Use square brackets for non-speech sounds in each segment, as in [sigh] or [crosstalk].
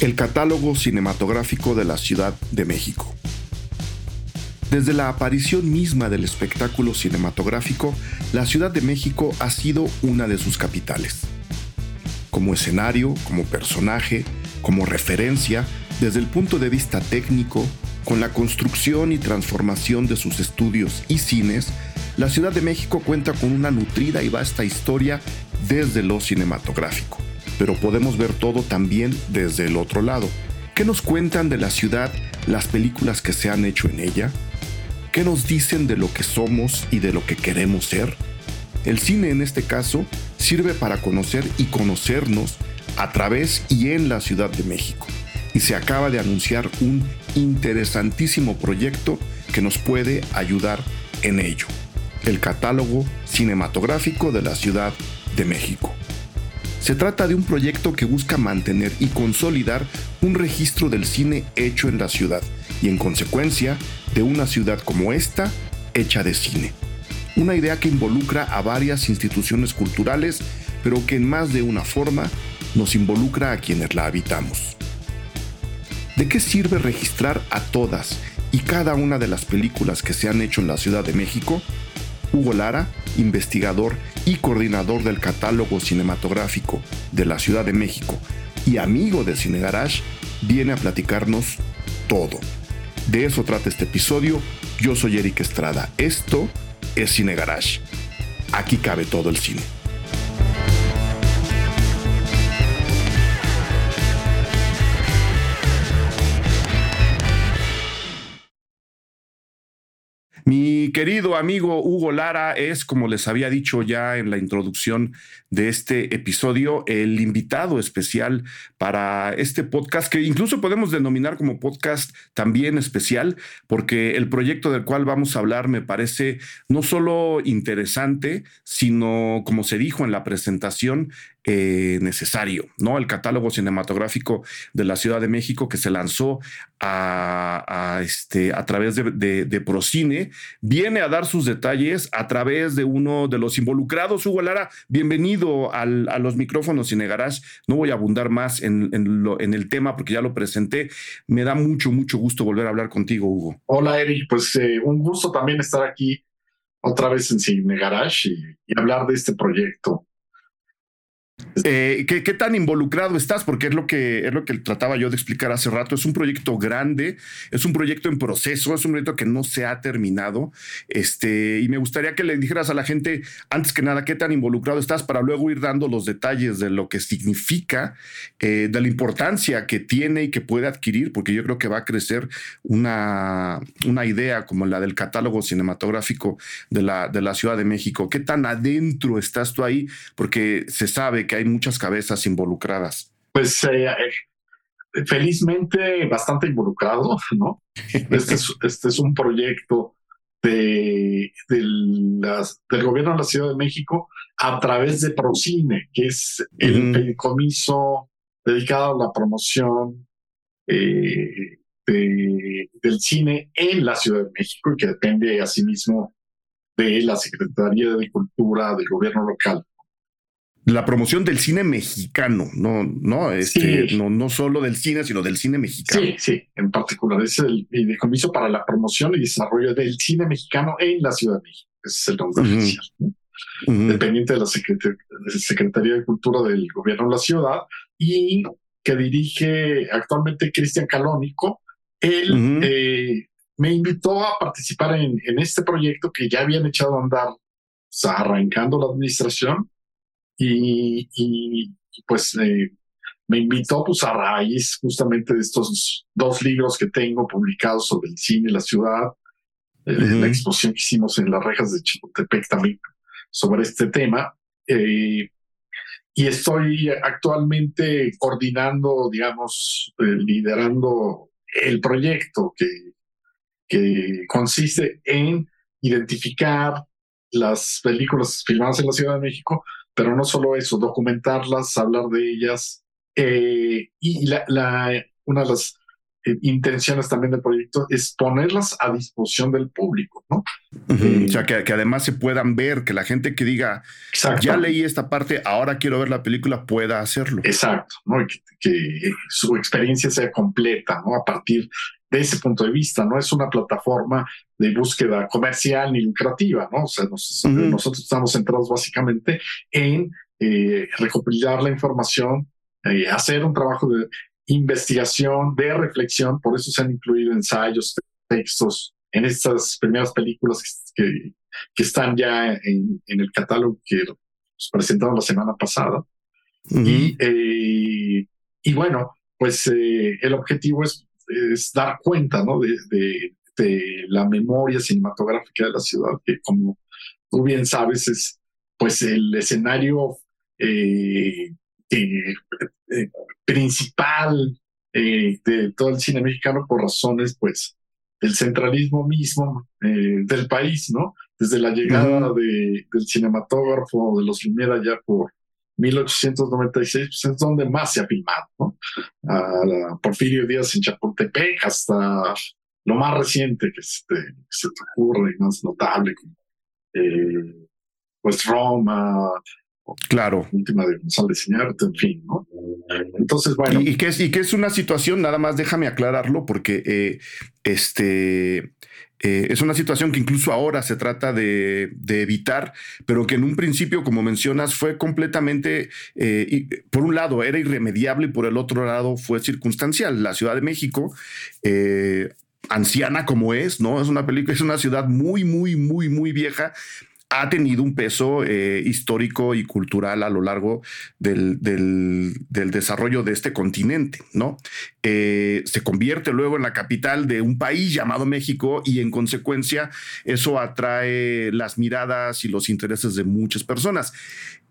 el catálogo cinematográfico de la Ciudad de México. Desde la aparición misma del espectáculo cinematográfico, la Ciudad de México ha sido una de sus capitales. Como escenario, como personaje, como referencia, desde el punto de vista técnico, con la construcción y transformación de sus estudios y cines, la Ciudad de México cuenta con una nutrida y vasta historia desde lo cinematográfico pero podemos ver todo también desde el otro lado. ¿Qué nos cuentan de la ciudad las películas que se han hecho en ella? ¿Qué nos dicen de lo que somos y de lo que queremos ser? El cine en este caso sirve para conocer y conocernos a través y en la Ciudad de México. Y se acaba de anunciar un interesantísimo proyecto que nos puede ayudar en ello. El catálogo cinematográfico de la Ciudad de México. Se trata de un proyecto que busca mantener y consolidar un registro del cine hecho en la ciudad y en consecuencia de una ciudad como esta hecha de cine. Una idea que involucra a varias instituciones culturales, pero que en más de una forma nos involucra a quienes la habitamos. ¿De qué sirve registrar a todas y cada una de las películas que se han hecho en la Ciudad de México? Hugo Lara, investigador y coordinador del catálogo cinematográfico de la Ciudad de México y amigo de Cine Garage, viene a platicarnos todo. De eso trata este episodio. Yo soy Eric Estrada. Esto es Cine Garage. Aquí cabe todo el cine. Querido amigo Hugo Lara es, como les había dicho ya en la introducción de este episodio, el invitado especial para este podcast, que incluso podemos denominar como podcast también especial, porque el proyecto del cual vamos a hablar me parece no solo interesante, sino, como se dijo en la presentación, eh, necesario, ¿no? El catálogo cinematográfico de la Ciudad de México que se lanzó a, este, a través de, Procine, viene a dar sus detalles a través de uno de los involucrados. Hugo Lara, bienvenido a los micrófonos Cine Garage. No voy a abundar más en, en, el tema porque ya lo presenté. Me da mucho, mucho gusto volver a hablar contigo, Hugo. Hola, Eric. Pues eh, un gusto también estar aquí otra vez en Cine Garage y hablar de este proyecto. [laughs] Eh, ¿qué, tan involucrado estás? Porque es lo, que, es lo que trataba yo de explicar hace rato. Es un proyecto grande, es un proyecto en proceso, es un proyecto que no se ha terminado. Este, y me gustaría que le dijeras a la gente, antes que nada, qué tan involucrado estás para luego ir dando los detalles de lo que significa, eh, de la importancia que tiene y que puede adquirir, porque yo creo que va a crecer una, una idea como la del catálogo cinematográfico de la, de la Ciudad de México. ¿Qué tan adentro estás tú ahí? Porque se sabe que hay muchas cabezas involucradas. Pues eh, eh, felizmente bastante involucrado, ¿no? [laughs] Este es, este es un proyecto de, las, del gobierno de la Ciudad de México a través de Procine, que es el, comiso dedicado a la promoción eh, del cine en la Ciudad de México y que depende asimismo de la Secretaría de Cultura del gobierno local la promoción del cine mexicano, no, no, este, no, no solo del cine, sino del cine mexicano. Sí, sí, en particular es el, el para la promoción y desarrollo del cine mexicano en la Ciudad de México. Ese es el nombre oficial. Dependiente de la Secretaría de Cultura del Gobierno de la Ciudad y que dirige actualmente Cristian Calónico. Él eh, me invitó a participar en, en, este proyecto que ya habían echado a andar, o sea, arrancando la administración y, y pues eh, me invitó pues a raíz justamente de estos dos libros que tengo publicados sobre el cine y la ciudad, eh, la exposición que hicimos en las rejas de Chapultepec también sobre este tema. Eh, y estoy actualmente coordinando, digamos, liderando el proyecto que, que consiste en identificar las películas filmadas en la Ciudad de México pero no solo eso, documentarlas, hablar de ellas. Eh, y la, una de las intenciones también del proyecto es ponerlas a disposición del público, ¿no? o sea, que, además se puedan ver, que la gente que diga, ya leí esta parte, ahora quiero ver la película, pueda hacerlo. Exacto, ¿no? que, que, su experiencia sea completa, ¿no? A partir de ese punto de vista, no es una plataforma de búsqueda comercial ni lucrativa, ¿no? O sea, nosotros estamos centrados básicamente en eh, recopilar la información, eh, hacer un trabajo de investigación, de reflexión, por eso se han incluido ensayos, textos en estas primeras películas que, que están ya en, el catálogo que nos presentaron la semana pasada. y, eh, y bueno, pues el objetivo es es dar cuenta ¿no? de, de, la memoria cinematográfica de la ciudad, que como tú bien sabes es pues el escenario eh, eh, eh, principal de todo el cine mexicano por razones pues del centralismo mismo del país, ¿no? Desde la llegada de, del cinematógrafo de los Lumiera ya por 1896 pues es donde más se ha filmado, ¿no? A Porfirio Díaz en Chapultepec hasta lo más reciente que se te, ocurre y más notable, como, eh, pues Roma, Claro. Última de González Iñárritu, en fin, ¿no? Entonces, bueno. Y, que es, y que es una situación, nada más déjame aclararlo, porque eh, este eh, es una situación que incluso ahora se trata de, evitar, pero que en un principio, como mencionas, fue completamente, eh, por un lado, era irremediable y por el otro lado fue circunstancial. La Ciudad de México, eh, anciana como es, ¿no? Es una película, es una ciudad muy, muy, muy, muy vieja, ha tenido un peso eh, histórico y cultural a lo largo del, del, desarrollo de este continente, ¿no? Eh, se convierte luego en la capital de un país llamado México y en consecuencia eso atrae las miradas y los intereses de muchas personas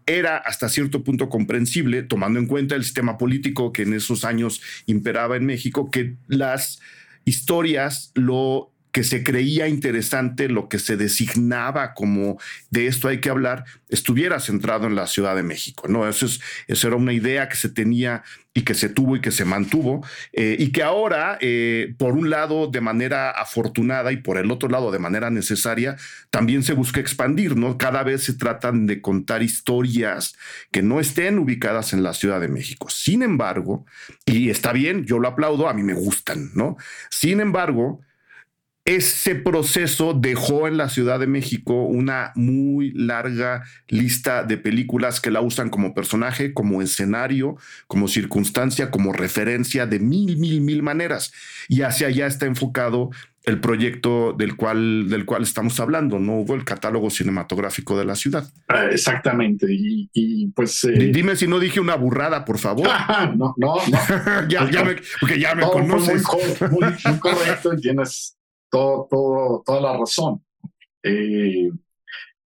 era hasta cierto punto comprensible, tomando en cuenta el sistema político que en esos años imperaba en México, que las historias lo que se creía interesante, lo que se designaba como de esto hay que hablar, estuviera centrado en la Ciudad de México. ¿no? Eso, es, eso era una idea que se tenía y que se tuvo y que se mantuvo, eh, y que ahora, eh, por un lado, de manera afortunada y por el otro lado, de manera necesaria, también se busca expandir, ¿no? Cada vez se tratan de contar historias que no estén ubicadas en la Ciudad de México. Sin embargo, y está bien, yo lo aplaudo, a mí me gustan, ¿no? Sin embargo, ese proceso dejó en la Ciudad de México una muy larga lista de películas que la usan como personaje, como escenario, como circunstancia, como referencia de mil, mil, mil maneras. Y hacia allá está enfocado el proyecto del cual, del cual estamos hablando, ¿no? Hubo el catálogo cinematográfico de la ciudad. Ah, exactamente. Y, pues. Eh, dime si no dije una burrada, por favor. [laughs] no, no, no. [laughs] ya, ya me, porque ya me conoces. Muy, muy, correcto, tienes todo, todo, toda la razón. Eh,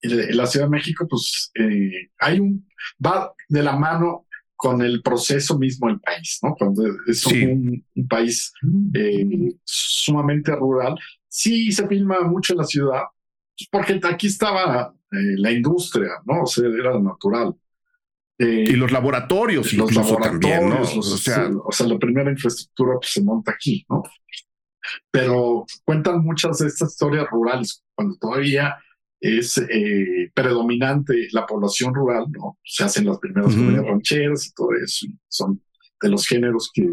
la Ciudad de México, pues eh, hay un, va de la mano con el proceso mismo del país, ¿no? Cuando es un, país eh, sumamente rural, sí se filma mucho en la ciudad, pues, porque aquí estaba la industria, ¿no? O sea, era natural. y los laboratorios, los laboratorios, ¿no? o, sea, o sea, la primera infraestructura pues, se monta aquí, ¿no? Pero cuentan muchas de estas historias rurales, cuando todavía es eh, predominante la población rural, ¿no? Se hacen las primeras rancheras y todo eso, son de los géneros que,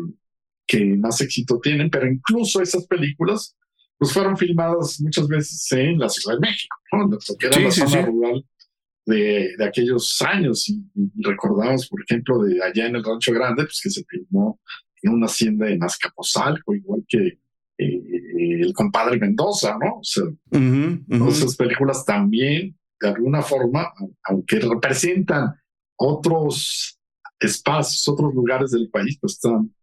que más éxito tienen, pero incluso esas películas pues fueron filmadas muchas veces en la Ciudad de México, ¿no? Porque era la zona rural de, de, aquellos años y, recordamos, por ejemplo, de allá en el Rancho Grande, pues que se filmó en una hacienda en Azcapotzalco, igual que eh, el compadre Mendoza, ¿no? O sea, esas películas también, de alguna forma, aunque representan otros espacios, otros lugares del país, pues están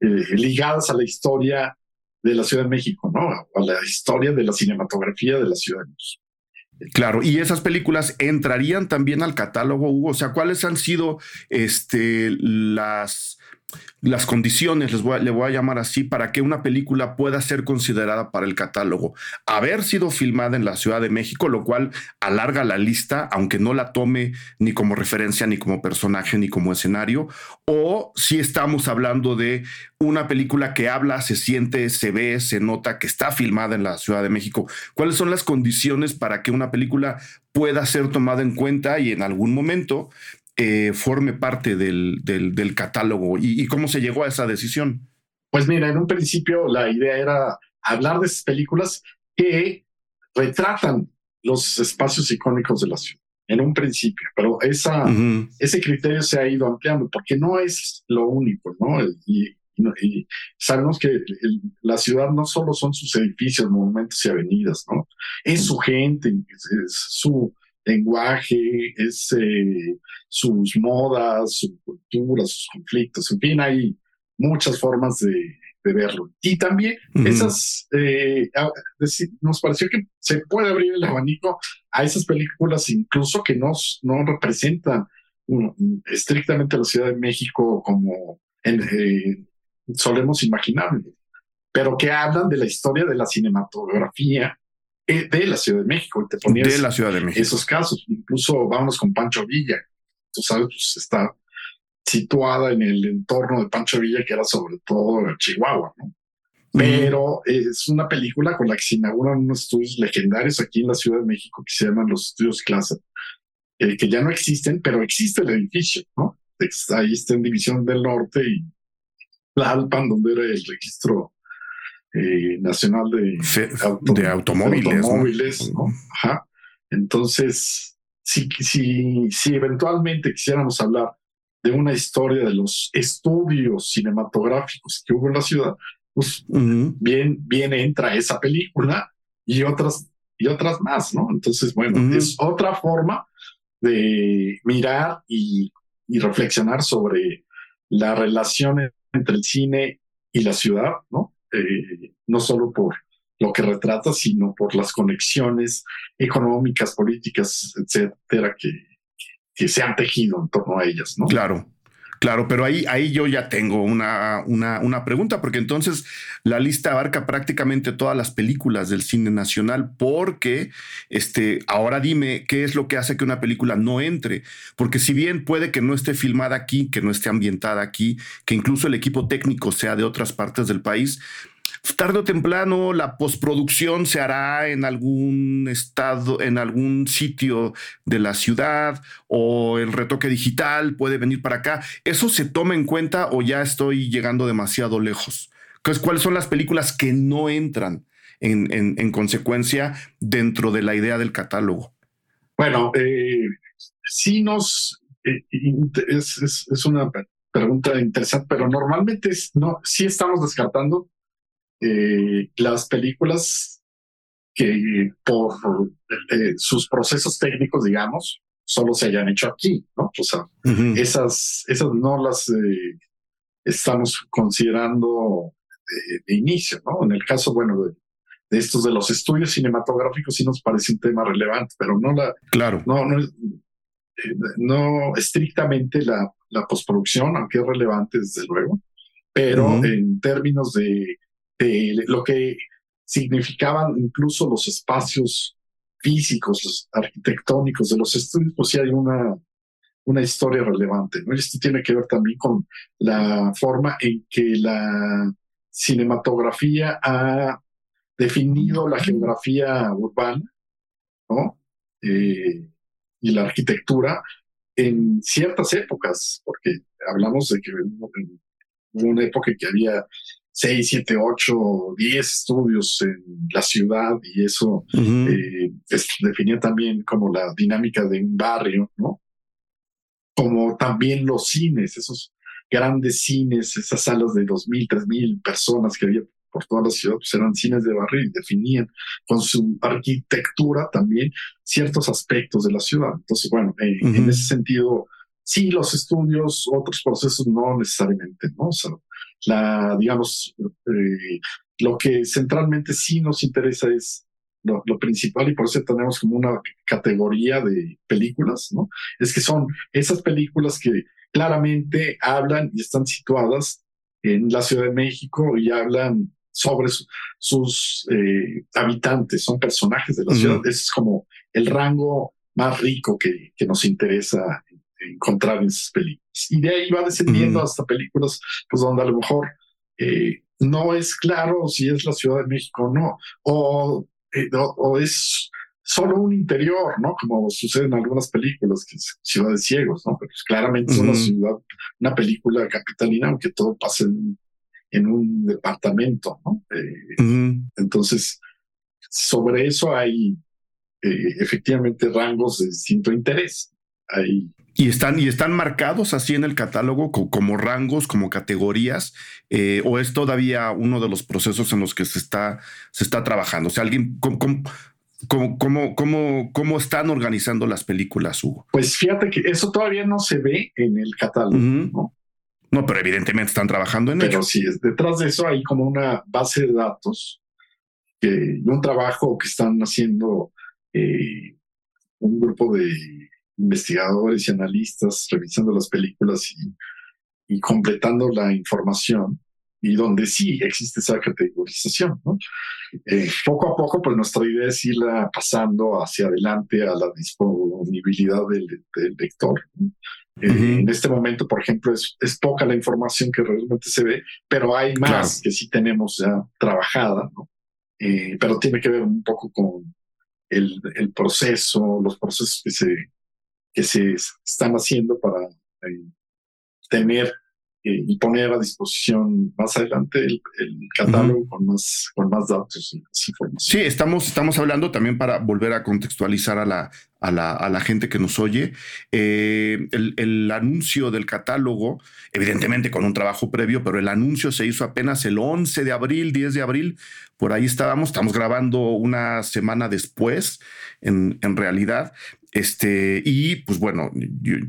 eh, ligadas a la historia de la Ciudad de México, ¿no? A la historia de la cinematografía de la Ciudad de México. Claro, y esas películas entrarían también al catálogo, Hugo. O sea, ¿cuáles han sido este, las las condiciones, les voy le voy a llamar así, para que una película pueda ser considerada para el catálogo. Haber sido filmada en la Ciudad de México, lo cual alarga la lista, aunque no la tome ni como referencia, ni como personaje, ni como escenario, o si estamos hablando de una película que habla, se siente, se ve, se nota que está filmada en la Ciudad de México. ¿Cuáles son las condiciones para que una película pueda ser tomada en cuenta y en algún momento eh, forme parte del, del, catálogo ¿Y, cómo se llegó a esa decisión? Pues mira, en un principio la idea era hablar de esas películas que retratan los espacios icónicos de la ciudad, en un principio, pero esa, ese criterio se ha ido ampliando porque no es lo único, ¿no? Y, sabemos que la ciudad no solo son sus edificios, monumentos y avenidas, ¿no? Es su gente, es su lenguaje, es eh, sus modas, su cultura, sus conflictos, en fin, hay muchas formas de, verlo. Y también esas, eh, nos pareció que se puede abrir el abanico a esas películas incluso que no, no representan estrictamente la Ciudad de México como eh, solemos imaginar, pero que hablan de la historia de la cinematografía de la Ciudad de México. te ponías de la Ciudad de México. Esos casos, incluso vamos con Pancho Villa. Tú sabes, pues está situada en el entorno de Pancho Villa, que era sobre todo Chihuahua, ¿no? Pero es una película con la que se inauguran unos estudios legendarios aquí en la Ciudad de México que se llaman los estudios clase, eh, que ya no existen, pero existe el edificio, ¿no? Ahí está en División del Norte y Alpan, donde era el registro eh, nacional de, de automóviles. Ajá. Entonces, si, si, si eventualmente quisiéramos hablar de una historia de los estudios cinematográficos que hubo en la ciudad, pues bien, bien entra esa película y otras, y otras más, ¿no? Entonces, bueno, es otra forma de mirar y, y reflexionar sobre la relación entre el cine y la ciudad, ¿no? Eh, no solo por lo que retrata, sino por las conexiones económicas, políticas, etcétera, que, que se han tejido en torno a ellas, ¿no? Claro. Claro, pero ahí, ahí yo ya tengo una, una, una, pregunta, porque entonces la lista abarca prácticamente todas las películas del cine nacional, porque este, ahora dime qué es lo que hace que una película no entre, porque si bien puede que no esté filmada aquí, que no esté ambientada aquí, que incluso el equipo técnico sea de otras partes del país, tarde o temprano la postproducción se hará en algún estado, en algún sitio de la ciudad o el retoque digital puede venir para acá. ¿Eso se toma en cuenta o ya estoy llegando demasiado lejos? ¿Cuáles son las películas que no entran en, consecuencia dentro de la idea del catálogo? Bueno, eh, sí nos... Eh, es, una pregunta interesante, pero normalmente no, sí estamos descartando eh, las películas que por eh, sus procesos técnicos, digamos, solo se hayan hecho aquí, ¿no? O sea, esas, esas no las eh, estamos considerando de, inicio, ¿no? En el caso, bueno, de, estos de los estudios cinematográficos sí nos parece un tema relevante, pero no la, claro, no, no, no estrictamente la, la postproducción, aunque es relevante desde luego, pero en términos de lo que significaban incluso los espacios físicos, arquitectónicos de los estudios, pues sí hay una, una historia relevante. ¿no? esto tiene que ver también con la forma en que la cinematografía ha definido la geografía urbana. Eh, y la arquitectura en ciertas épocas, porque hablamos de que hubo una época en que había 6, 7, 8, 10 estudios en la ciudad y eso eh, definía también como la dinámica de un barrio, ¿no? Como también los cines, esos grandes cines, esas salas de 2.000, 3.000 personas que había por toda la ciudad, pues eran cines de barrio y definían con su arquitectura también ciertos aspectos de la ciudad. Entonces, bueno, eh, en ese sentido, sí, los estudios, otros procesos no necesariamente, ¿no? O sea, la, digamos, eh, lo que centralmente sí nos interesa es lo, principal y por eso tenemos como una categoría de películas, ¿no? Es que son esas películas que claramente hablan y están situadas en la Ciudad de México y hablan sobre sus eh, habitantes, son personajes de la ciudad. Ese es como el rango más rico que, que nos interesa encontrar en esas películas. Y de ahí va descendiendo hasta películas pues donde a lo mejor eh, no es claro si es la Ciudad de México o no, o, eh, o, es solo un interior, ¿no? Como sucede en algunas películas, que es Ciudad de Ciegos, ¿no? Pero pues, claramente es una ciudad, una película capitalina, aunque todo pase en, en un departamento, ¿no? Eh, entonces, sobre eso hay efectivamente rangos de distinto interés. Y están, y están marcados así en el catálogo como, rangos, como categorías, eh, o es todavía uno de los procesos en los que se está, se está trabajando. O sea, alguien, ¿cómo, cómo, cómo, cómo, están organizando las películas, Hugo? Pues fíjate que eso todavía no se ve en el catálogo, ¿no? No, pero evidentemente están trabajando en ello. Pero sí, detrás de eso hay como una base de datos y un trabajo que están haciendo eh, un grupo de investigadores y analistas revisando las películas y, completando la información y donde sí existe esa categorización. ¿no? Eh, poco a poco, pues nuestra idea es irla pasando hacia adelante a la disponibilidad del, lector. Eh, en este momento, por ejemplo, es, es, poca la información que realmente se ve, pero hay más que sí tenemos ya trabajada, ¿no? Eh, pero tiene que ver un poco con el, el proceso, los procesos que se que se están haciendo para eh, tener eh, y poner a disposición más adelante el, catálogo con, más, con más datos y más información. Sí, estamos, estamos hablando también para volver a contextualizar a la, a la, gente que nos oye. Eh, el, anuncio del catálogo, evidentemente con un trabajo previo, pero el anuncio se hizo apenas el 11 de abril, 10 de abril, por ahí estábamos, estamos grabando una semana después, en, realidad, este, y pues bueno,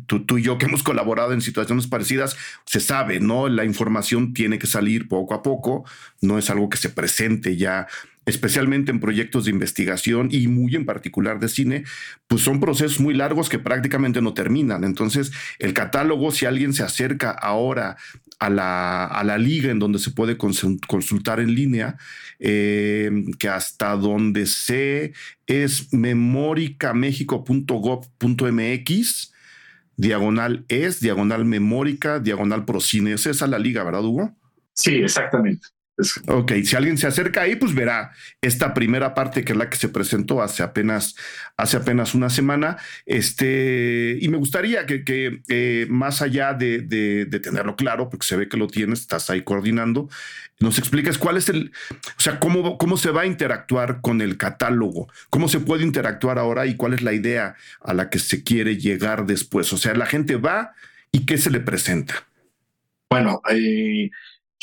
tú, y yo que hemos colaborado en situaciones parecidas, se sabe, ¿no? La información tiene que salir poco a poco, no es algo que se presente ya especialmente en proyectos de investigación y muy en particular de cine, pues son procesos muy largos que prácticamente no terminan. Entonces, el catálogo, si alguien se acerca ahora a la, a la liga en donde se puede consultar en línea, eh, que hasta donde sé es memoricamexico.gov.mx, diagonal es, diagonal memórica, diagonal procine. Es esa la liga, ¿verdad, Hugo? Sí, exactamente. Ok, si alguien se acerca ahí, pues verá esta primera parte que es la que se presentó hace apenas, hace apenas una semana. Este, y me gustaría que, que eh, más allá de, de, tenerlo claro, porque se ve que lo tienes, estás ahí coordinando, nos expliques cuál es el, o sea, cómo, cómo se va a interactuar con el catálogo, cómo se puede interactuar ahora y cuál es la idea a la que se quiere llegar después. O sea, la gente va y qué se le presenta. Bueno, eh,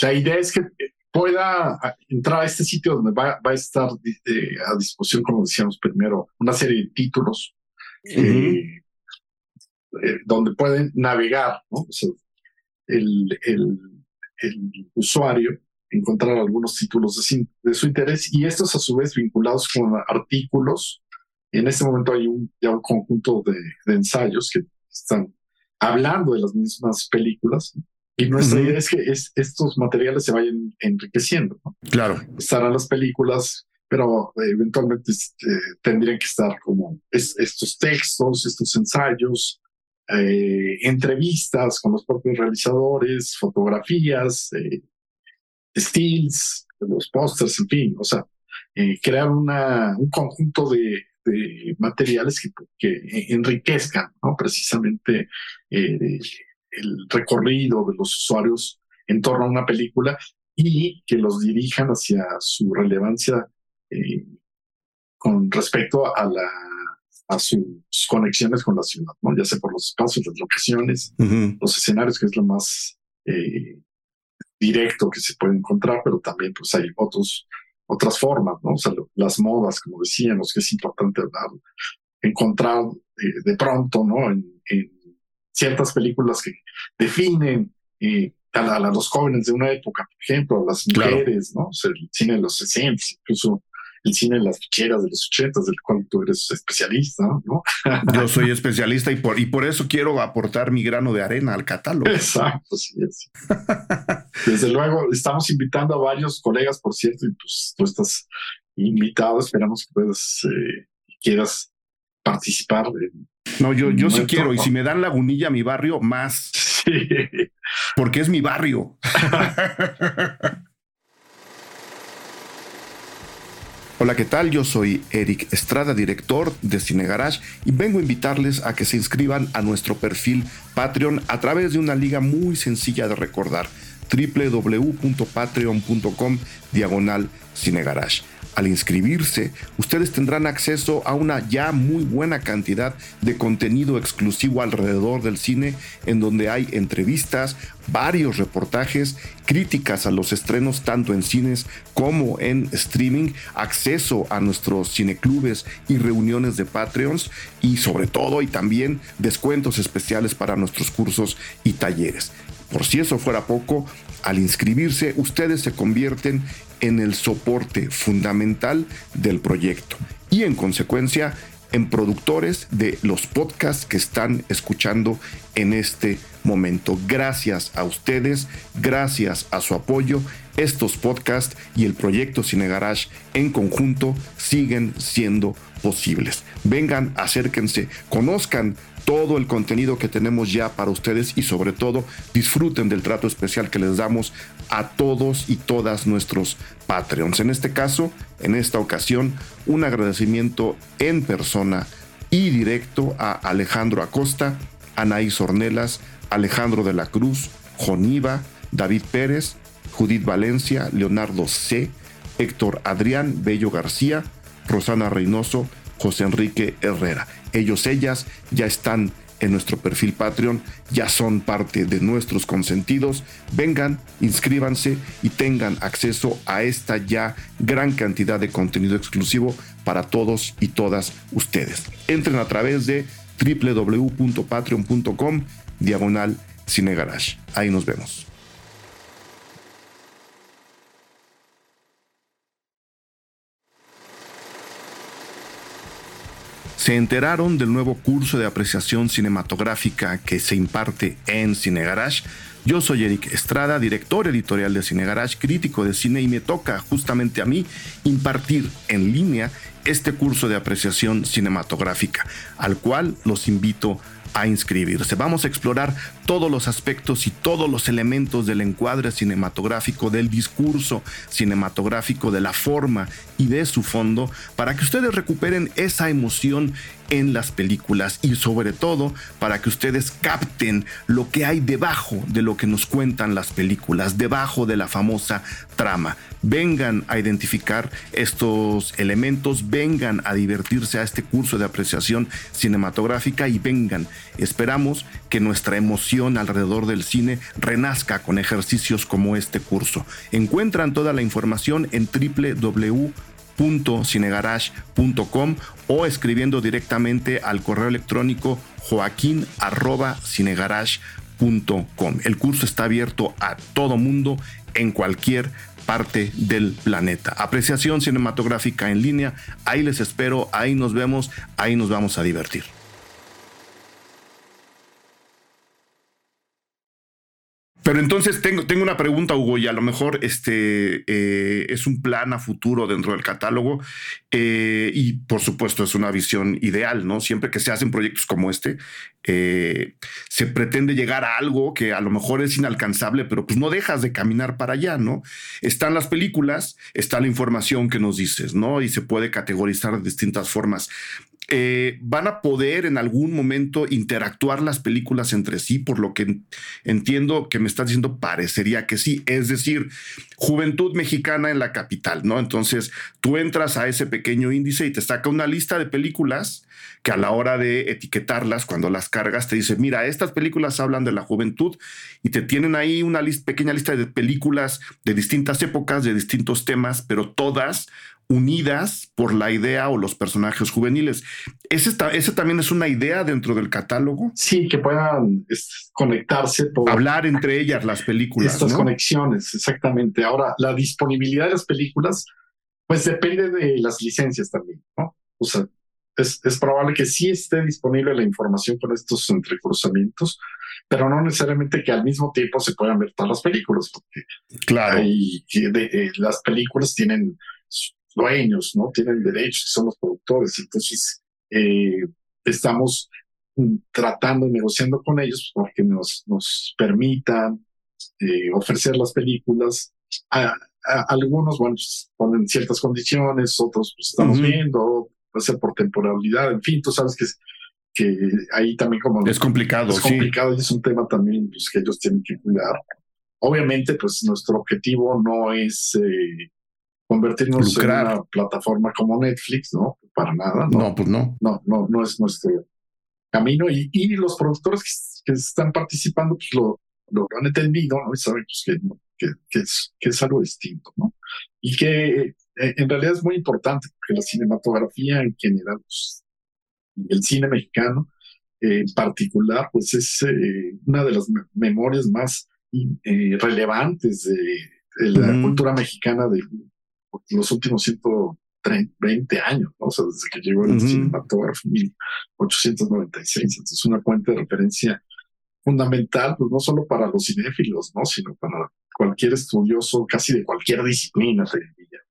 la idea es que pueda entrar a este sitio donde va, va a estar eh, a disposición, como decíamos primero, una serie de títulos eh, eh, donde pueden navegar, ¿no? el, el, el, usuario encontrar algunos títulos de, de, su interés y estos a su vez vinculados con artículos. En este momento hay un, ya un conjunto de, de ensayos que están hablando de las mismas películas. Y nuestra idea es que estos materiales se vayan enriqueciendo. Claro. Estarán las películas, pero eventualmente este, tendrían que estar como estos textos, estos ensayos, eh, entrevistas con los propios realizadores, fotografías, eh, stills, los pósters, en fin, o sea, eh, crear una, un conjunto de, de materiales que, que, enriquezcan ¿no? precisamente el recorrido de los usuarios en torno a una película y que los dirijan hacia su relevancia eh, con respecto a la a sus conexiones con la ciudad, ¿no? ya sea por los espacios, las locaciones, los escenarios, que es lo más eh, directo que se puede encontrar, pero también pues hay otros, otras formas, ¿no? O sea, las modas, como decíamos, que es importante hablar, encontrar eh, de pronto, ¿no? En, en ciertas películas que definen eh, a, los jóvenes de una época, por ejemplo, las mujeres, ¿no? el cine de los 60, incluso el cine en las ficheras de los ochentas, del cual tú eres especialista, ¿no? [laughs] Yo soy especialista y por, y por eso quiero aportar mi grano de arena al catálogo. Exacto, sí es. Desde luego, estamos invitando a varios colegas, por cierto, y pues tú estás invitado, esperamos que puedas, eh, quieras participar. No, yo, yo sí quiero, y si me dan lagunilla a mi barrio, más. Sí. Porque es mi barrio. [laughs] Hola, ¿qué tal? Yo soy Eric Estrada, director de Cine Garage, y vengo a invitarles a que se inscriban a nuestro perfil Patreon a través de una liga muy sencilla de recordar www.patreon.com diagonal Cinegarage. Al inscribirse, ustedes tendrán acceso a una ya muy buena cantidad de contenido exclusivo alrededor del cine, en donde hay entrevistas, varios reportajes, críticas a los estrenos tanto en cines como en streaming, acceso a nuestros cineclubes y reuniones de Patreons y sobre todo y también descuentos especiales para nuestros cursos y talleres. Por si eso fuera poco, al inscribirse ustedes se convierten en el soporte fundamental del proyecto y en consecuencia en productores de los podcasts que están escuchando en este momento. Gracias a ustedes, gracias a su apoyo, estos podcasts y el proyecto Cine Garage en conjunto siguen siendo posibles. Vengan, acérquense, conozcan todo el contenido que tenemos ya para ustedes y sobre todo disfruten del trato especial que les damos a todos y todas nuestros Patreons. En este caso, en esta ocasión, un agradecimiento en persona y directo a Alejandro Acosta, Anaís Ornelas, Alejandro de la Cruz, Joniva, David Pérez, Judith Valencia, Leonardo C., Héctor Adrián, Bello García, Rosana Reynoso, José Enrique Herrera. Ellos, ellas ya están en nuestro perfil Patreon, ya son parte de nuestros consentidos. Vengan, inscríbanse y tengan acceso a esta ya gran cantidad de contenido exclusivo para todos y todas ustedes. Entren a través de www.patreon.com diagonal cinegarage. Ahí nos vemos. Se enteraron del nuevo curso de apreciación cinematográfica que se imparte en Cine Garage. Yo soy Eric Estrada, director editorial de Cine Garage, crítico de cine y me toca justamente a mí impartir en línea este curso de apreciación cinematográfica, al cual los invito a a inscribirse. Vamos a explorar todos los aspectos y todos los elementos del encuadre cinematográfico, del discurso cinematográfico, de la forma y de su fondo, para que ustedes recuperen esa emoción en las películas y sobre todo para que ustedes capten lo que hay debajo de lo que nos cuentan las películas, debajo de la famosa trama. Vengan a identificar estos elementos, vengan a divertirse a este curso de apreciación cinematográfica y vengan. Esperamos que nuestra emoción alrededor del cine renazca con ejercicios como este curso. Encuentran toda la información en www cinegarage.com o escribiendo directamente al correo electrónico joaquín.cinegarage.com. El curso está abierto a todo mundo en cualquier parte del planeta. Apreciación cinematográfica en línea, ahí les espero, ahí nos vemos, ahí nos vamos a divertir. Pero entonces tengo, tengo una pregunta, Hugo, y a lo mejor este eh, es un plan a futuro dentro del catálogo eh, y por supuesto es una visión ideal, ¿no? Siempre que se hacen proyectos como este, eh, se pretende llegar a algo que a lo mejor es inalcanzable, pero pues no dejas de caminar para allá, ¿no? Están las películas, está la información que nos dices, ¿no? Y se puede categorizar de distintas formas. Eh, van a poder en algún momento interactuar las películas entre sí, por lo que entiendo que me estás diciendo, parecería que sí. Es decir, juventud mexicana en la capital, ¿no? Entonces tú entras a ese pequeño índice y te saca una lista de películas que a la hora de etiquetarlas, cuando las cargas, te dice, mira, estas películas hablan de la juventud y te tienen ahí una pequeña lista de películas de distintas épocas, de distintos temas, pero todas unidas por la idea o los personajes juveniles. ¿Ese, ¿Ese también es una idea dentro del catálogo? Sí, que puedan conectarse. Por Hablar entre ellas las películas. Estas conexiones, exactamente. Ahora, la disponibilidad de las películas Pues depende de las licencias también, ¿no? O sea, es, es probable que sí esté disponible la información con estos entrecruzamientos, pero no necesariamente que al mismo tiempo se puedan ver todas las películas, porque claro. hay, de, las películas tienen dueños, ¿no? Tienen derechos, son los productores. Entonces, eh, estamos tratando y negociando con ellos porque nos, nos permitan eh, ofrecer las películas. A, algunos, bueno, pues, ponen ciertas condiciones, otros pues, estamos viendo, puede ser por temporalidad, en fin, tú sabes que, que ahí también como... Es complicado, Es complicado y es un tema también pues, que ellos tienen que cuidar. Obviamente, pues nuestro objetivo no es eh, convertirnos en una plataforma como Netflix, ¿no? Para nada. No, pues no. No, no, no es nuestro camino. Y, y los productores que, están participando, pues lo, lo han entendido, ¿no? Y saben pues, que, que, que, es, que es algo distinto, ¿no? Y que eh, en realidad es muy importante, porque la cinematografía en general, pues, el cine mexicano en particular, pues es eh, una de las memorias más eh, relevantes de, la cultura mexicana de, los últimos 120 años, ¿no? o sea, desde que llegó el cinematógrafo en 1896. Entonces, una fuente de referencia fundamental, pues no solo para los cinéfilos, ¿no? Sino para cualquier estudioso, casi de cualquier disciplina,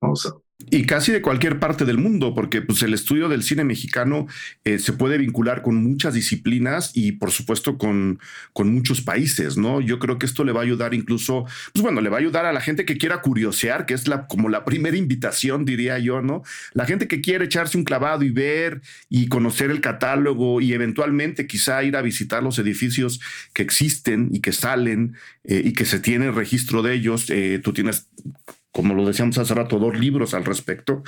¿no? O sea, y casi de cualquier parte del mundo, porque pues, el estudio del cine mexicano eh, se puede vincular con muchas disciplinas y por supuesto con, con muchos países, ¿no? Yo creo que esto le va a ayudar incluso, pues bueno, le va a ayudar a la gente que quiera curiosear, que es la, como la primera invitación, diría yo, ¿no? La gente que quiere echarse un clavado y ver y conocer el catálogo y eventualmente quizá ir a visitar los edificios que existen y que salen eh, y que se tiene registro de ellos. Eh, tú tienes como lo decíamos hace rato, dos libros al respecto,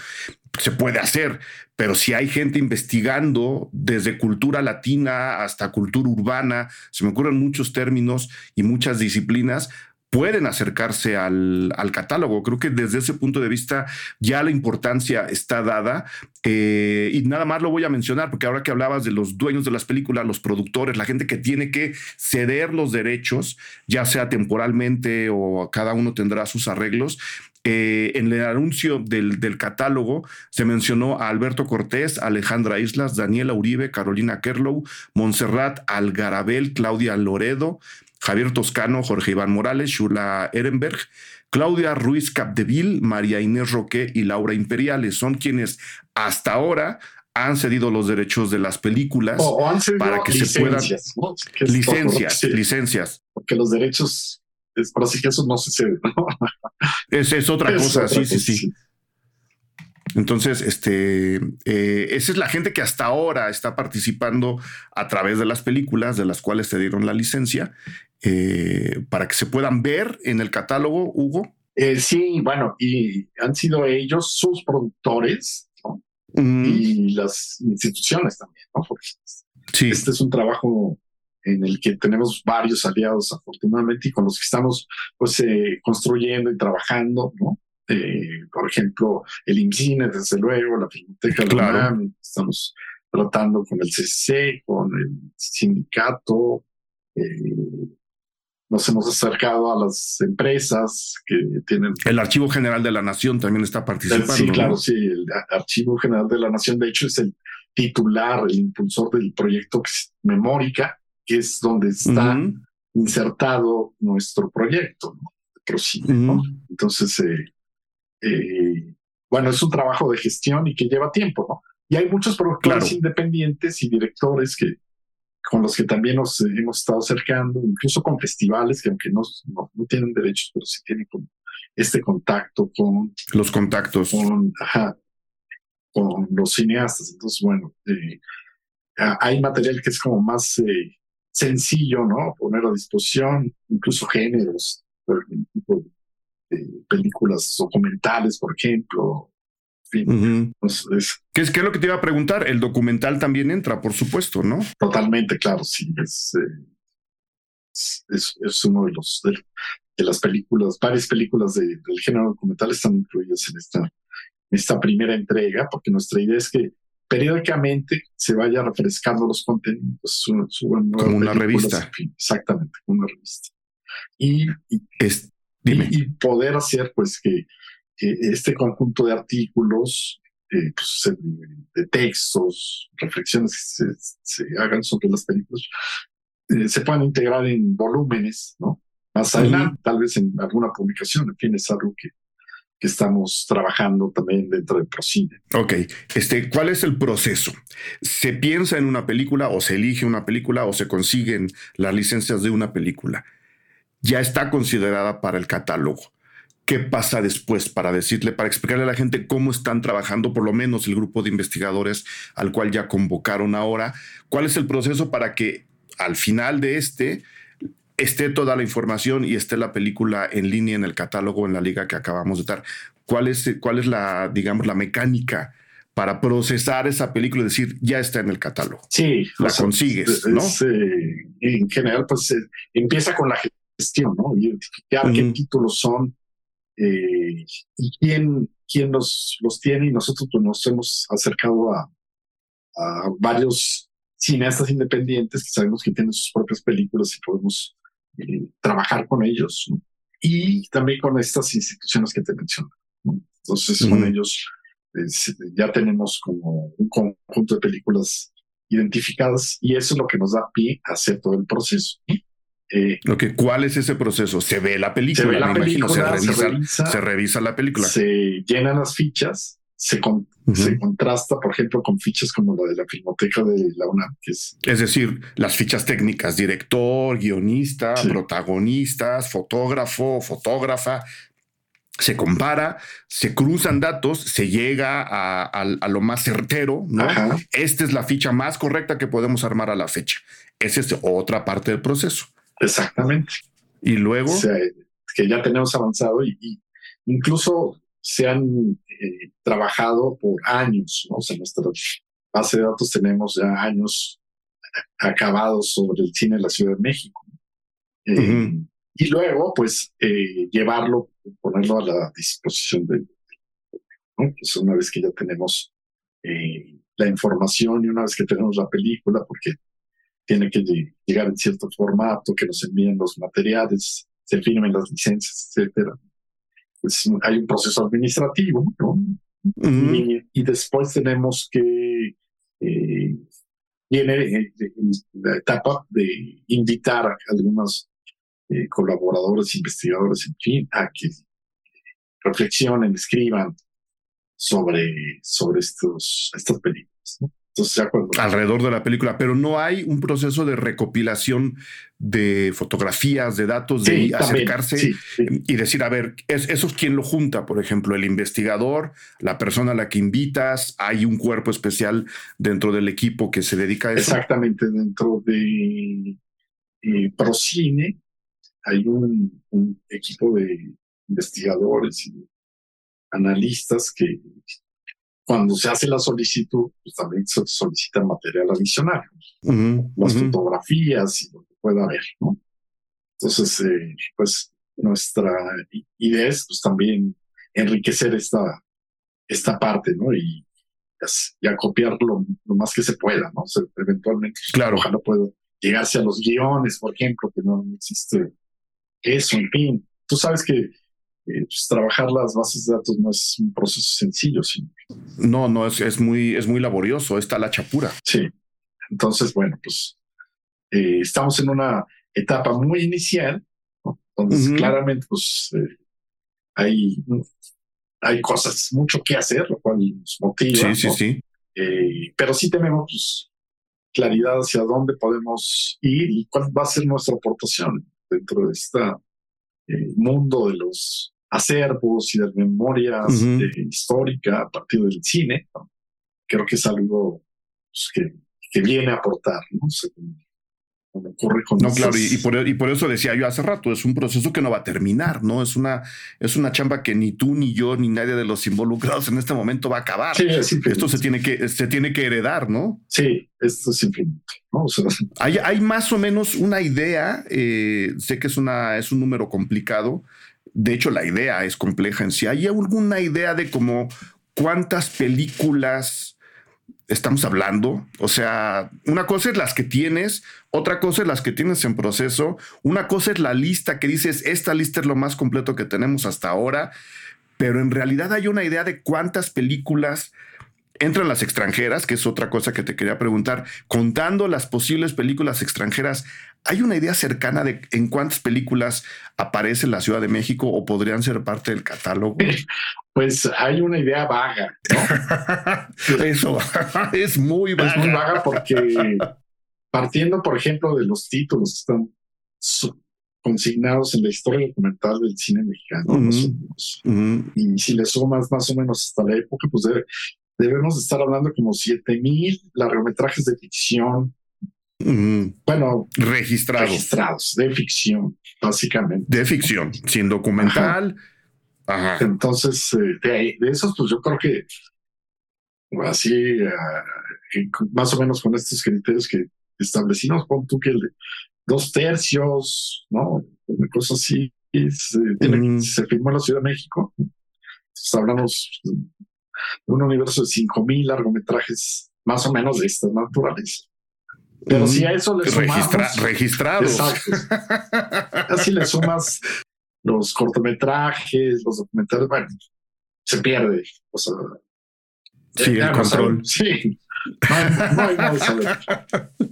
se puede hacer, pero si hay gente investigando desde cultura latina hasta cultura urbana, se me ocurren muchos términos y muchas disciplinas, pueden acercarse al, catálogo. Creo que desde ese punto de vista ya la importancia está dada. Eh, y nada más lo voy a mencionar, porque ahora que hablabas de los dueños de las películas, los productores, la gente que tiene que ceder los derechos, ya sea temporalmente o cada uno tendrá sus arreglos, eh, en el anuncio del, del, catálogo se mencionó a Alberto Cortés, Alejandra Islas, Daniela Uribe, Carolina Kerlow, Montserrat Algarabel, Claudia Loredo, Javier Toscano, Jorge Iván Morales, Shula Ehrenberg, Claudia Ruiz Capdeville, María Inés Roque y Laura Imperiales. Son quienes hasta ahora han cedido los derechos de las películas para que se puedan licencias, licencias. Porque los derechos es, pero sí que eso no sucede. ¿no? [laughs] Es, es otra cosa, sí, sí, sí, Entonces, este, eh, esa es la gente que hasta ahora está participando a través de las películas de las cuales te dieron la licencia eh, para que se puedan ver en el catálogo, Hugo. Eh, sí, bueno, y han sido ellos sus productores y las instituciones también, ¿no? Porque sí. este es un trabajo en el que tenemos varios aliados afortunadamente y con los que estamos pues eh, construyendo y trabajando, ¿no? Eh, por ejemplo, el IMCINE, desde luego, la Filmoteca claro. estamos tratando con el CCC, con el sindicato, eh, nos hemos acercado a las empresas que tienen... El Archivo General de la Nación también está participando. Sí, claro, sí, el Archivo General de la Nación, de hecho, es el titular, el impulsor del proyecto Memórica, que es donde está insertado nuestro proyecto, ¿no? Entonces, eh, eh, bueno, es un trabajo de gestión y que lleva tiempo, ¿no? Y hay muchos productores independientes y directores que con los que también nos hemos estado acercando, incluso con festivales que aunque no, no, tienen derechos, pero sí tienen este contacto con los contactos con, con los cineastas. Entonces, bueno, eh, hay material que es como más sencillo, ¿no? Poner a disposición incluso géneros, tipo de películas documentales, por ejemplo. En ¿Qué, es, ¿Qué es lo que te iba a preguntar? El documental también entra, por supuesto, ¿no? Totalmente, claro, sí. Es, eh, es, uno de los de, las películas, varias películas del género documental están incluidas en esta, en esta primera entrega, porque nuestra idea es que periódicamente se vaya refrescando los contenidos. como una revista. exactamente, como una revista. Y, y, es, dime. y, poder hacer pues que este conjunto de artículos, pues, de textos, reflexiones que se, hagan sobre las películas, se puedan integrar en volúmenes, ¿no? Más adelante, tal vez en alguna publicación, en fin, es algo que, que estamos trabajando también dentro del Procine. Ok, este, ¿cuál es el proceso? ¿Se piensa en una película o se elige una película o se consiguen las licencias de una película? Ya está considerada para el catálogo. ¿Qué pasa después para decirle, para explicarle a la gente cómo están trabajando, por lo menos el grupo de investigadores al cual ya convocaron ahora? ¿Cuál es el proceso para que al final de este esté toda la información y esté la película en línea en el catálogo en la liga que acabamos de dar. ¿Cuál es, cuál es la, digamos, la mecánica para procesar esa película y decir, ya está en el catálogo? Sí. La consigues, ¿no? Eh, en general, pues eh, empieza con la gestión, ¿no? Identificar qué títulos son eh, y quién, quién los, los tiene. Y nosotros pues, nos hemos acercado a, a varios cineastas independientes que sabemos que tienen sus propias películas y podemos trabajar con ellos y también con estas instituciones que te menciono. Entonces, con ellos ya tenemos como un conjunto de películas identificadas y eso es lo que nos da pie a hacer todo el proceso. Eh, ¿Cuál es ese proceso? Se ve la película, se, ve la película, se, revisa, se, revisa, la película. Se llenan las fichas se, contrasta, por ejemplo, con fichas como la de la Filmoteca de la UNAM, que es... Es decir, las fichas técnicas, director, guionista, protagonistas, fotógrafo, fotógrafa, se compara, se cruzan datos, se llega a, lo más certero, ¿no? Esta es la ficha más correcta que podemos armar a la fecha. Esa es otra parte del proceso. Exactamente. Y luego... que ya tenemos avanzado y incluso se han eh, trabajado por años, ¿no? O sea, nuestra base de datos tenemos ya años acabados sobre el cine de la Ciudad de México. Eh, y luego, pues, eh, llevarlo, ponerlo a la disposición de, ¿no? Pues una vez que ya tenemos la información y una vez que tenemos la película, porque tiene que llegar en cierto formato, que nos envíen los materiales, se firmen las licencias, etcétera pues hay un proceso administrativo, ¿no? y, después tenemos que eh, viene eh, la etapa de invitar a algunos eh, colaboradores, investigadores, en fin, a que reflexionen, escriban sobre, sobre estos, estas películas. ¿no? Alrededor de la película, pero no hay un proceso de recopilación de fotografías, de datos, de acercarse y decir, a ver, eso es quien lo junta, por ejemplo, el investigador, la persona a la que invitas, hay un cuerpo especial dentro del equipo que se dedica a eso. Exactamente, dentro de eh, Procine hay un, un equipo de investigadores y analistas que cuando se hace la solicitud, pues también se solicita material adicional, las fotografías y lo que pueda haber, ¿no? Entonces, eh, pues nuestra idea es pues también enriquecer esta, esta parte, ¿no? Y, y copiarlo lo más que se pueda, ¿no? eventualmente, pues, claro. ojalá pueda llegarse a los guiones, por ejemplo, que no existe eso, en fin. Tú sabes que eh, pues, trabajar las bases de datos no es un proceso sencillo. No, no, es, es, muy, es muy laborioso, está la chapura. Sí. Entonces, bueno, pues eh, estamos en una etapa muy inicial, donde claramente pues eh, hay, hay cosas, mucho que hacer, lo cual nos motiva. Sí, sí, sí. pero sí tenemos pues, claridad hacia dónde podemos ir y cuál va a ser nuestra aportación dentro de esta mundo de los acervos y de memorias histórica a partir del cine. Creo que es algo pues, que, que, viene a aportar, ¿no? ocurre con no, claro, y, por, y, por, eso decía yo hace rato, es un proceso que no va a terminar, ¿no? Es una, es una chamba que ni tú, ni yo, ni nadie de los involucrados en este momento va a acabar. Sí, esto se tiene que, se tiene que heredar, ¿no? Sí, esto es infinito. hay, hay, más o menos una idea, eh, sé que es, una, es un número complicado, de hecho, la idea es compleja en sí. ¿Hay alguna idea de cómo cuántas películas estamos hablando? O sea, una cosa es las que tienes, otra cosa es las que tienes en proceso, una cosa es la lista que dices, esta lista es lo más completo que tenemos hasta ahora, pero en realidad hay una idea de cuántas películas entran las extranjeras, que es otra cosa que te quería preguntar, contando las posibles películas extranjeras, ¿hay una idea cercana de en cuántas películas aparece la Ciudad de México o podrían ser parte del catálogo? [laughs] Pues hay una idea vaga. [laughs] Eso [laughs] es muy vaga. Es muy vaga porque partiendo, por ejemplo, de los títulos que están consignados en la historia documental del cine mexicano, y si le sumas más o menos hasta la época, pues debe, debemos estar hablando como 7000 largometrajes de ficción. Bueno, registrados. Registrados, de ficción, básicamente. De ficción, sin documental. Ajá. Entonces, eh, de, esos, pues yo creo que así, eh, más o menos con estos criterios que establecimos, pon tú que el de dos tercios, ¿no? Una cosa así, se firmó en la Ciudad de México. Entonces, hablamos un universo de 5.000 largometrajes más o menos de esta naturaleza. Pero si a eso le sumamos... [laughs] registrados. Así le sumas los cortometrajes, los documentales, bueno, se pierde. O sea, sí, el control. sí, no hay, no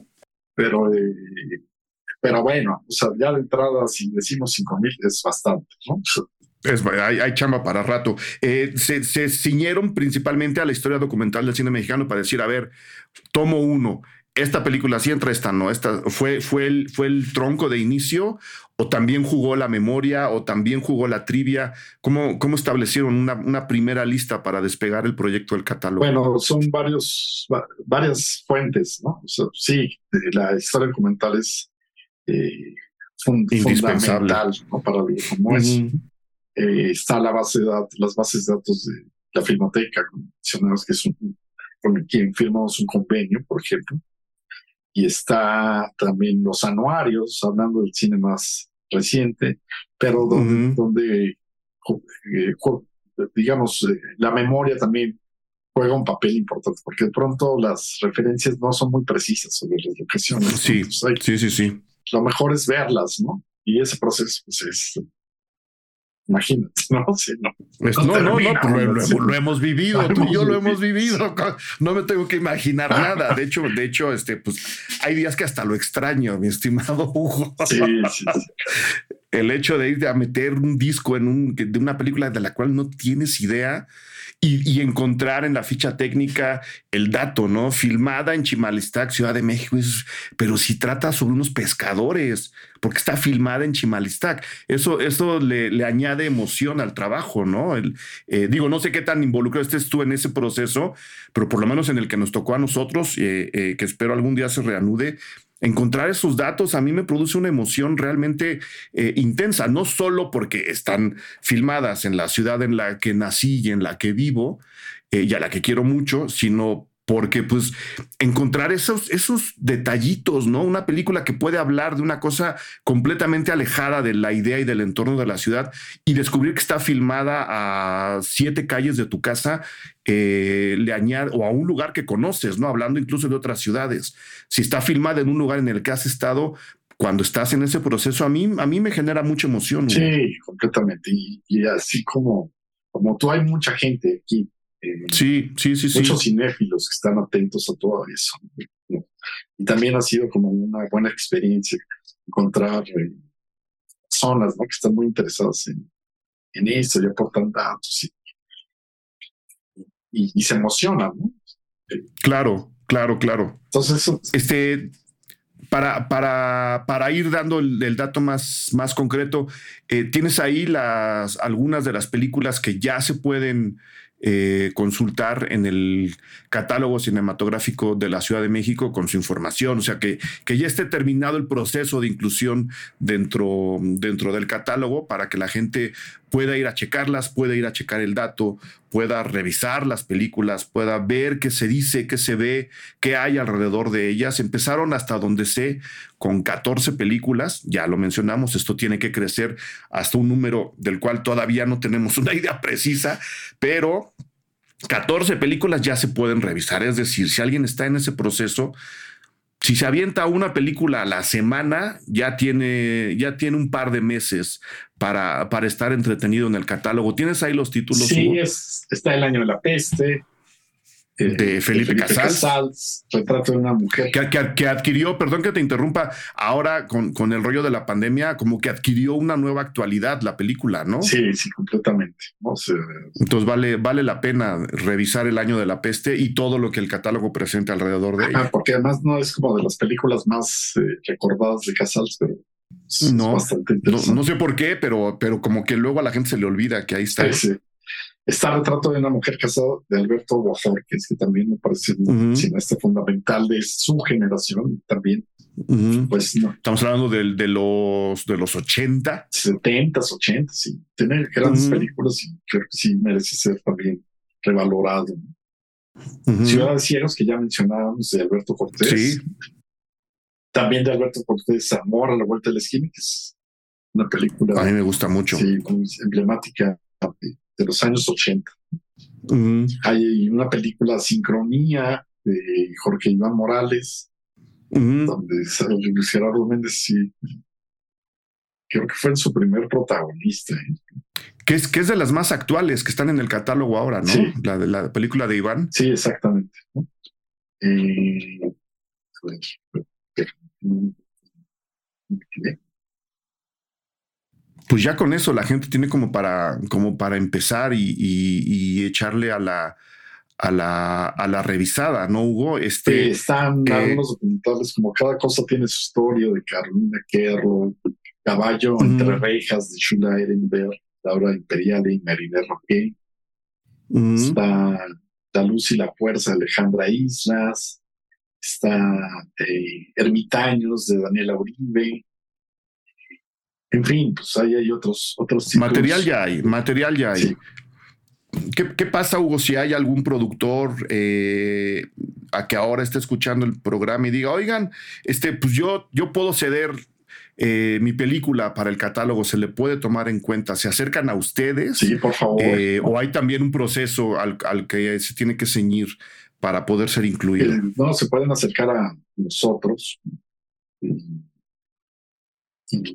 Pero, eh, pero bueno, o sea, ya de entrada, si decimos 5.000 es bastante, ¿no? Es, hay, chamba para rato. Eh, se, se, ciñeron principalmente a la historia documental del cine mexicano para decir, a ver, tomo uno, esta película sí entra, esta no, esta fue, fue, el, fue el tronco de inicio, o también jugó la memoria, o también jugó la trivia. ¿Cómo, cómo establecieron una, una primera lista para despegar el proyecto del catálogo? Bueno, son varios, varias fuentes, ¿no? sí, la historia documental es eh, fundamental para lo como es. Eh, está la base de datos, las bases de datos de la Filmoteca, que es un, con quien firmamos un convenio, por ejemplo. Y está también los anuarios, hablando del cine más reciente, pero donde, donde eh, digamos, eh, la memoria también juega un papel importante, porque de pronto las referencias no son muy precisas sobre las locaciones. Sí, sí, sí, sí. Lo mejor es verlas, ¿no? Y ese proceso pues, es Imagínate, [laughs] no, sí, no. Pues no, no, no, pues lo, hemos vivido, tú y yo lo hemos vivido. No me tengo que imaginar nada. De hecho, de hecho, este, pues hay días que hasta lo extraño, mi estimado Hugo. [laughs] Sí, sí, El hecho de ir a meter un disco en un, de una película de la cual no tienes idea y, encontrar en la ficha técnica el dato, ¿no? Filmada en Chimalistac, Ciudad de México, pero si trata sobre unos pescadores, porque está filmada en Chimalistac. Eso, eso le, añade emoción al trabajo, ¿no? El, eh, digo, no sé qué tan involucrado estés tú en ese proceso, pero por lo menos en el que nos tocó a nosotros, eh, eh, que espero algún día se reanude, encontrar esos datos a mí me produce una emoción realmente intensa, no solo porque están filmadas en la ciudad en la que nací y en la que vivo y a la que quiero mucho, sino porque pues encontrar esos, esos detallitos, ¿no? Una película que puede hablar de una cosa completamente alejada de la idea y del entorno de la ciudad y descubrir que está filmada a siete calles de tu casa, eh, le añade, o a un lugar que conoces, ¿no? Hablando incluso de otras ciudades. Si está filmada en un lugar en el que has estado, cuando estás en ese proceso, a mí, a mí me genera mucha emoción. Sí, completamente. Y, así como, como tú, hay mucha gente aquí eh, sí, sí, sí, muchos cinéfilos que están atentos a todo eso. Y también ha sido como una buena experiencia encontrar eh, zonas ¿no? que están muy interesadas en, en eso y aportan datos y, se emocionan. ¿no? Claro, claro, claro. Entonces, este, para, para, para, ir dando el, dato más, más concreto, eh, tienes ahí las, algunas de las películas que ya se pueden eh, consultar en el catálogo cinematográfico de la Ciudad de México con su información, o sea que, que ya esté terminado el proceso de inclusión dentro, dentro del catálogo para que la gente pueda ir a checarlas, pueda ir a checar el dato, pueda revisar las películas, pueda ver qué se dice, qué se ve, qué hay alrededor de ellas. Empezaron hasta donde sé con 14 películas, ya lo mencionamos, esto tiene que crecer hasta un número del cual todavía no tenemos una idea precisa, pero 14 películas ya se pueden revisar, es decir, si alguien está en ese proceso, si se avienta una película a la semana, ya tiene, ya tiene un par de meses para, para estar entretenido en el catálogo. ¿Tienes ahí los títulos? Sí, es, está El Año de la Peste, de Felipe, Casals. Retrato de una mujer. Que, adquirió, perdón que te interrumpa, ahora con, con, el rollo de la pandemia, como que adquirió una nueva actualidad la película, ¿no? Sí, sí, completamente. Entonces vale, vale la pena revisar el año de la peste y todo lo que el catálogo presenta alrededor de ella. Porque además no es como de las películas más eh, recordadas de Casals, pero no, no, no, sé por qué, pero, pero como que luego a la gente se le olvida que ahí está. Sí, sí. Está Retrato de una mujer casada de Alberto Bojorquez, que también me parece un cineasta fundamental de su generación también. Pues no. Estamos hablando de, de, los de los 80. 70, 80, sí. Tiene grandes películas y creo que sí merece ser también revalorado. Ciudad de Ciegos, que ya mencionábamos, de Alberto Cortés. Sí. También de Alberto Cortés, Amor a la Vuelta de la Esquina, que es una película. A mí me gusta mucho. Sí, muy emblemática de los años 80. Hay una película Sincronía de Jorge Iván Morales, donde sale Luis Gerardo Méndez, sí, creo que fue su primer protagonista. ¿eh? Que es, que es de las más actuales que están en el catálogo ahora, ¿no? La, de la película de Iván. Sí, exactamente. Eh, pues ya con eso la gente tiene como para, como para empezar y, echarle a la, a la, a la revisada, ¿no, Hugo? Este, están eh, algunos documentales como Cada cosa tiene su historia de Carolina Kerro, Caballo entre rejas de Shula Ehrenberg, Laura Imperiale y Marina Roque. Está La luz y la fuerza de Alejandra Islas. Está eh, Ermitaños de Daniela Uribe. En fin, pues ahí hay otros, otros Material ya hay, material ya hay. ¿Qué, pasa, Hugo, si hay algún productor eh, a que ahora esté escuchando el programa y diga, oigan, este, pues yo, yo puedo ceder eh, mi película para el catálogo, se le puede tomar en cuenta? ¿Se acercan a ustedes? Sí, por favor. Eh, ¿O hay también un proceso al, que se tiene que ceñir para poder ser incluido? no, se pueden acercar a nosotros. Y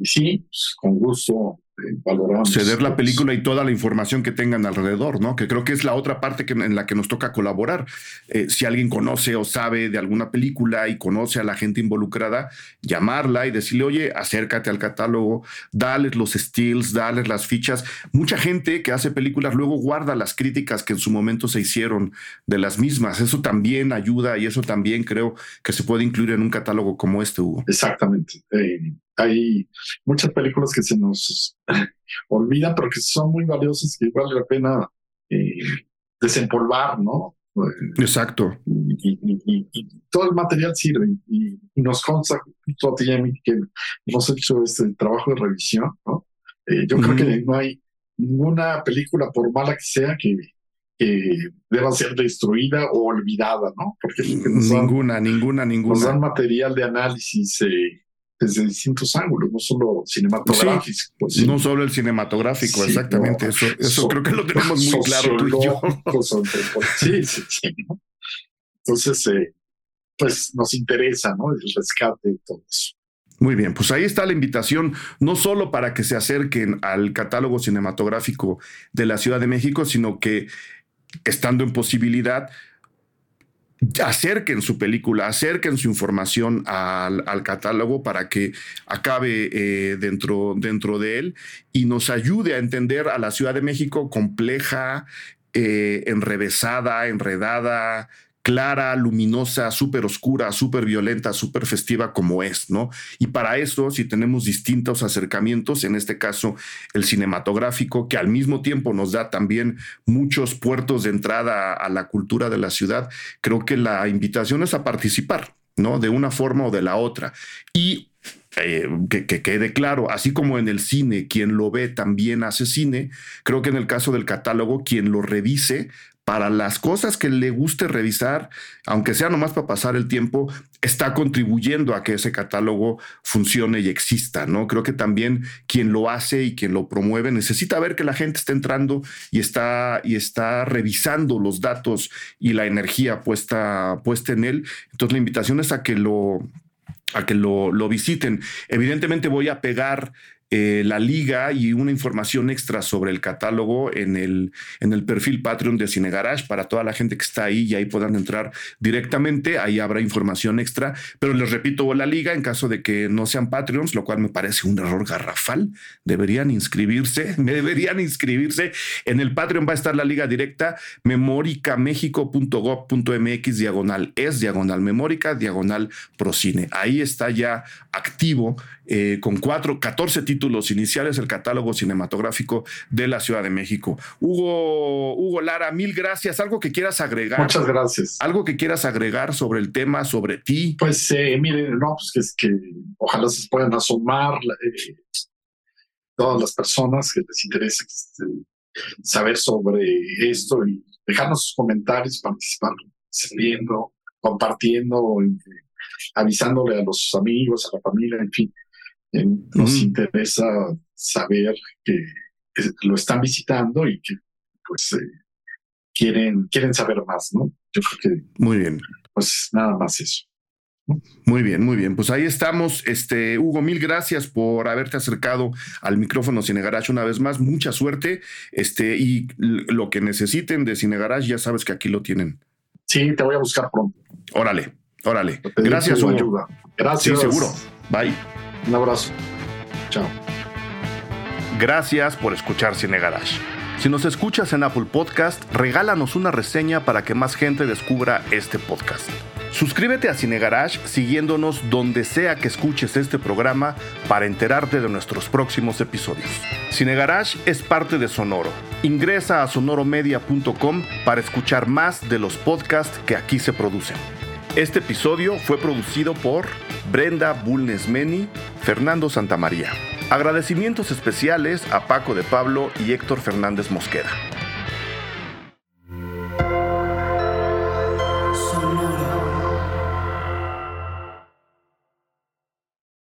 sí, pues, con gusto eh, valoramos. Ceder la película y toda la información que tengan alrededor, ¿no? Que creo que es la otra parte que, en la que nos toca colaborar. Eh, si alguien conoce o sabe de alguna película y conoce a la gente involucrada, llamarla y decirle, oye, acércate al catálogo, dales los stills, dales las fichas. Mucha gente que hace películas luego guarda las críticas que en su momento se hicieron de las mismas. Eso también ayuda y eso también creo que se puede incluir en un catálogo como este, Hugo. Exactamente. Eh, hay muchas películas que se nos [laughs] olvidan, pero que son muy valiosas, que vale la pena eh, desempolvar, ¿no? Exacto. Y, todo el material sirve y, nos consta que hemos hecho este trabajo de revisión, ¿no? Eh, yo creo que no hay ninguna película, por mala que sea, que, deba ser destruida o olvidada, ¿no? Porque ninguna, ninguna, ninguna. Nos dan material de análisis eh, desde distintos ángulos, no solo cinematográficos. Pues no solo el cinematográfico, exactamente. eso eso creo que lo tenemos muy claro tú y yo. sí, sí, sí. Entonces, eh, pues nos interesa, ¿no? El rescate de todo eso. Muy bien, pues ahí está la invitación, no solo para que se acerquen al catálogo cinematográfico de la Ciudad de México, sino que estando en posibilidad, acerquen su película, acerquen su información al, catálogo para que acabe eh, dentro, dentro de él y nos ayude a entender a la Ciudad de México compleja, eh, enrevesada, enredada, clara, luminosa, súper oscura, súper violenta, súper festiva como es, ¿no? Y para eso, si tenemos distintos acercamientos, en este caso el cinematográfico, que al mismo tiempo nos da también muchos puertos de entrada a la cultura de la ciudad, creo que la invitación es a participar, ¿no? De una forma o de la otra. Y eh, que, que, quede claro, así como en el cine, quien lo ve también hace cine, creo que en el caso del catálogo, quien lo revise para las cosas que le guste revisar, aunque sea nomás para pasar el tiempo, está contribuyendo a que ese catálogo funcione y exista, ¿no? Creo que también quien lo hace y quien lo promueve necesita ver que la gente está entrando y está, y está revisando los datos y la energía puesta, puesta en él. Entonces la invitación es a que lo a que lo, lo visiten. Evidentemente voy a pegar eh, la liga y una información extra sobre el catálogo en el, en el perfil Patreon de Cine Garage para toda la gente que está ahí y ahí puedan entrar directamente. Ahí habrá información extra. Pero les repito, la liga, en caso de que no sean Patreons, lo cual me parece un error garrafal, deberían inscribirse, [laughs] deberían inscribirse. En el Patreon va a estar la liga directa, memoricamexico.gov.mx diagonal es diagonal memórica, diagonal procine. Ahí está ya activo eh, con cuatro, 14 títulos iniciales el catálogo cinematográfico de la Ciudad de México. Hugo, Hugo Lara, mil gracias. ¿Algo que quieras agregar? Muchas gracias. ¿Algo que quieras agregar sobre el tema, sobre ti? Pues eh, miren, no, pues que, es que ojalá se puedan asomar eh, todas las personas que les interese este, saber sobre esto y dejarnos sus comentarios, participar, saliendo, compartiendo, avisándole a los amigos, a la familia, en fin. Nos interesa saber que, lo están visitando y que pues eh, quieren, quieren saber más, ¿no? Yo creo que... Muy bien. Pues nada más eso. Muy bien, muy bien. Pues ahí estamos. Este, Hugo, mil gracias por haberte acercado al micrófono Cine Garage una vez más. Mucha suerte. Este, y lo que necesiten de Cine Garage, ya sabes que aquí lo tienen. Sí, te voy a buscar pronto. Órale, órale. Gracias, Hugo. Ayuda. Gracias. Sí, seguro. Bye. Un abrazo. Chao. Gracias por escuchar Cine Garage. Si nos escuchas en Apple Podcast, regálanos una reseña para que más gente descubra este podcast. Suscríbete a Cine Garage siguiéndonos donde sea que escuches este programa para enterarte de nuestros próximos episodios. Cine Garage es parte de Sonoro. Ingresa a sonoromedia.com para escuchar más de los podcasts que aquí se producen. Este episodio fue producido por Brenda Bulnesmeni, Fernando Santamaría. Agradecimientos especiales a Paco de Pablo y Héctor Fernández Mosqueda.